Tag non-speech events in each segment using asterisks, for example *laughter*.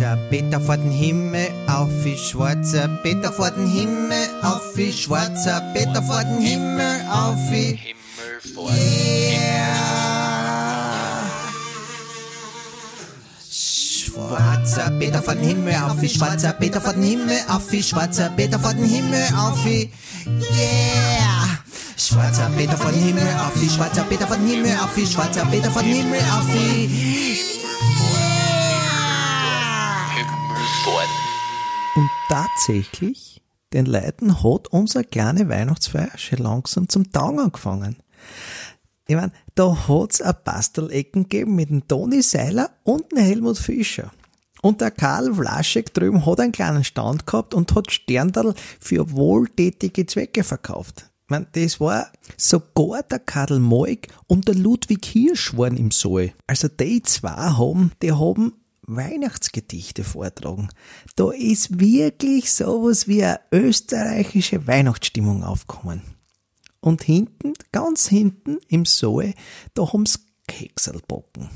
schwarzer Peter vor den Himmel, auf wie schwarzer Peter vor den Himmel, auf wie schwarzer Peter vor den Himmel, auf wie Himmel vor Schwarzer Peter von Himmel auf wie schwarzer Peter von Himmel auf wie schwarzer Peter von Himmel auf wie Yeah! Schwarzer Peter von Himmel auf wie schwarzer Peter von Himmel auf wie schwarzer Peter von Himmel auf wie Vor Und tatsächlich, den Leuten hat unsere kleine Weihnachtsfeier schon langsam zum Taugen angefangen. Ich mein, da hat's ein Bastelecken gegeben mit dem Toni Seiler und dem Helmut Fischer. Und der Karl Vlaschek drüben hat einen kleinen Stand gehabt und hat Sterndal für wohltätige Zwecke verkauft. Ich mein, das war sogar der Karl Moig und der Ludwig Hirsch waren im Saal. Also die zwei haben, die haben Weihnachtsgedichte vortragen. Da ist wirklich sowas wie eine österreichische Weihnachtsstimmung aufgekommen. Und hinten, ganz hinten im Saal, da haben's Kekselbacken.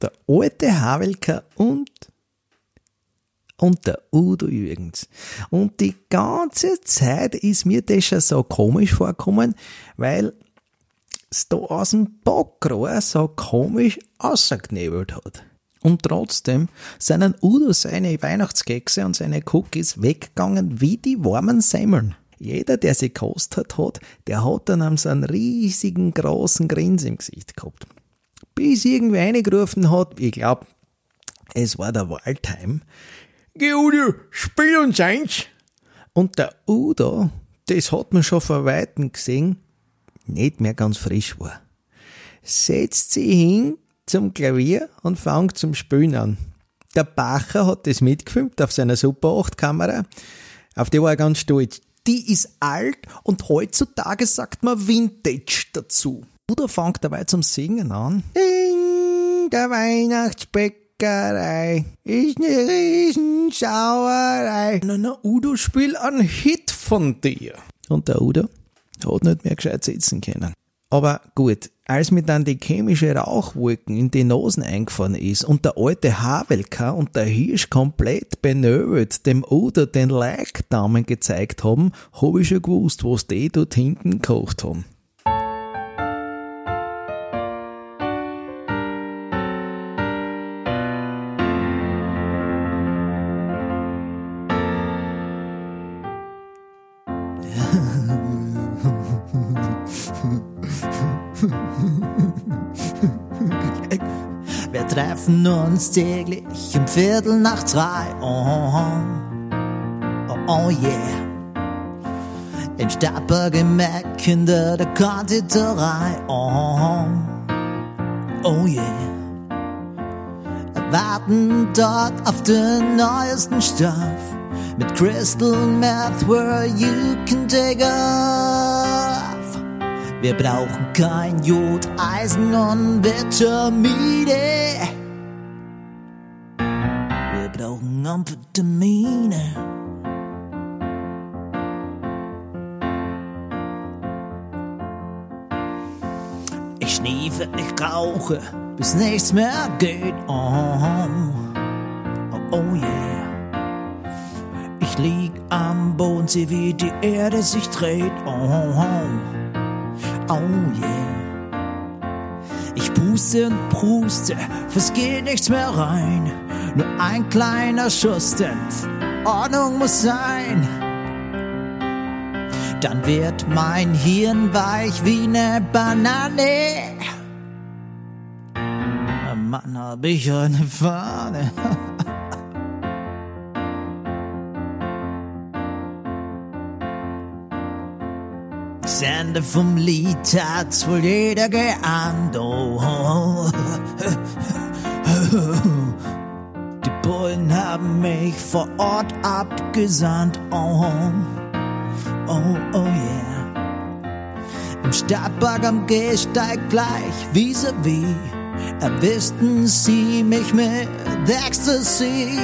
Der alte Havelka und und der Udo Jürgens. Und die ganze Zeit ist mir das schon so komisch vorgekommen, weil es da aus dem Backrohr so komisch ausgeknebelt hat. Und trotzdem sind Udo seine Weihnachtskekse und seine Cookies weggegangen wie die warmen Semmeln. Jeder, der sie gekostet hat, der hat dann so einen riesigen, großen Grins im Gesicht gehabt. Bis irgendwer eingerufen hat, ich glaub, es war der Waldheim, Geh Udo, spiel uns eins! Und der Udo, das hat man schon vor Weitem gesehen, nicht mehr ganz frisch war. Setzt sie hin zum Klavier und fängt zum Spielen an. Der Bacher hat das mitgefilmt auf seiner Super 8 Kamera. Auf die war er ganz stolz. Die ist alt und heutzutage sagt man Vintage dazu. Udo fängt dabei zum Singen an. In der Weihnachtsbäckerei ist eine Riesensauerei. Na, na, Udo, spiel einen Hit von dir. Und der Udo hat nicht mehr gescheit sitzen können. Aber gut, als mir dann die chemische Rauchwolken in die Nosen eingefahren ist und der alte Havelka und der Hirsch komplett benöbelt dem Udo den Leikdamen gezeigt haben, hab ich schon gewusst, was die dort hinten gekocht haben. *laughs* *laughs* Wir treffen uns täglich im Viertel nach drei. Oh, oh, oh yeah. Im Stadtbergemeck hinter der Konditorei. Oh, oh yeah. Warten dort auf den neuesten Stoff. Mit Crystal Meth where you can take off. Wir brauchen kein Jod, Eisen und Vitamine. Wir brauchen Amphetamine. Ich schniefe, ich rauche, bis nichts mehr geht. Oh, oh, oh yeah. Ich lieg am Boden, seh wie die Erde sich dreht. Oh, oh, oh yeah. Ich puste und pruste, es geht nichts mehr rein. Nur ein kleiner Schuss, denn Ordnung muss sein. Dann wird mein Hirn weich wie ne Banane. Mann, hab ich eine Fahne. *laughs* Das Ende vom Lied hat's wohl jeder geahnt. Oh. Die Bullen haben mich vor Ort abgesandt. Oh, oh, oh yeah. Im Stadtpark am Gehsteig gleich vis-à-vis erwischten sie mich mit Ecstasy.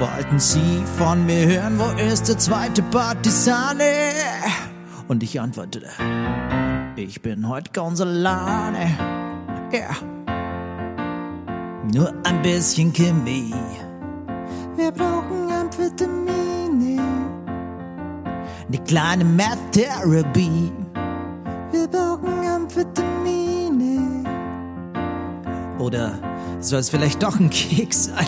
Wollten sie von mir hören, wo ist der zweite Partisane? Und ich antwortete, ich bin heute ganz alleine. Ja. Nur ein bisschen Chemie. Wir brauchen Amphetamine. Eine kleine Math-Therapie. Wir brauchen Amphetamine. Oder soll es vielleicht doch ein Keks sein?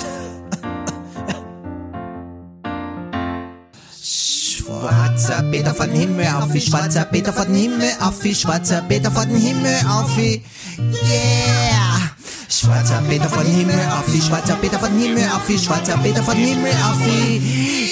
Schwarzer Peter von Himmel auf wie schwarzer Peter von Himmel auf wie schwarzer Peter von Himmel auf wie Yeah! Schwarzer Peter von Himmel auf wie schwarzer Peter von Himmel auf wie schwarzer Peter von Himmel auf wie